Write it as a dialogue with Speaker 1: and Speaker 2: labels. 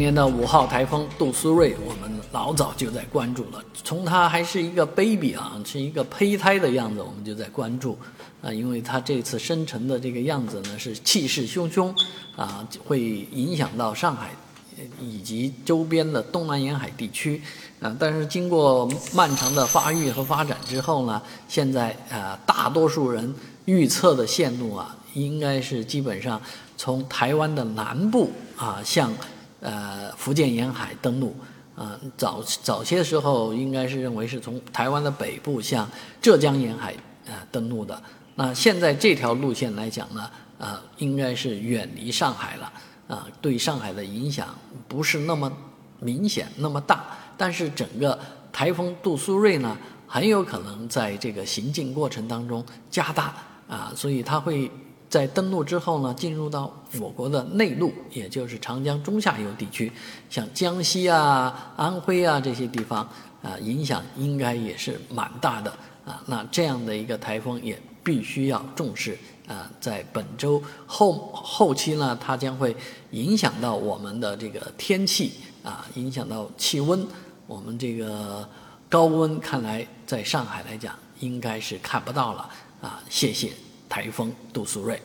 Speaker 1: 年的五号台风杜苏芮，我们老早就在关注了。从它还是一个 baby 啊，是一个胚胎的样子，我们就在关注啊，因为它这次生成的这个样子呢是气势汹汹啊，会影响到上海以及周边的东南沿海地区啊。但是经过漫长的发育和发展之后呢，现在啊，大多数人预测的线路啊，应该是基本上从台湾的南部啊向。呃，福建沿海登陆，啊，早早些时候应该是认为是从台湾的北部向浙江沿海呃登陆的。那现在这条路线来讲呢，啊，应该是远离上海了，啊，对上海的影响不是那么明显那么大。但是整个台风杜苏芮呢，很有可能在这个行进过程当中加大，啊，所以它会。在登陆之后呢，进入到我国的内陆，也就是长江中下游地区，像江西啊、安徽啊这些地方啊，影响应该也是蛮大的啊。那这样的一个台风也必须要重视啊。在本周后后期呢，它将会影响到我们的这个天气啊，影响到气温。我们这个高温看来在上海来讲，应该是看不到了啊。谢谢。台风杜苏芮。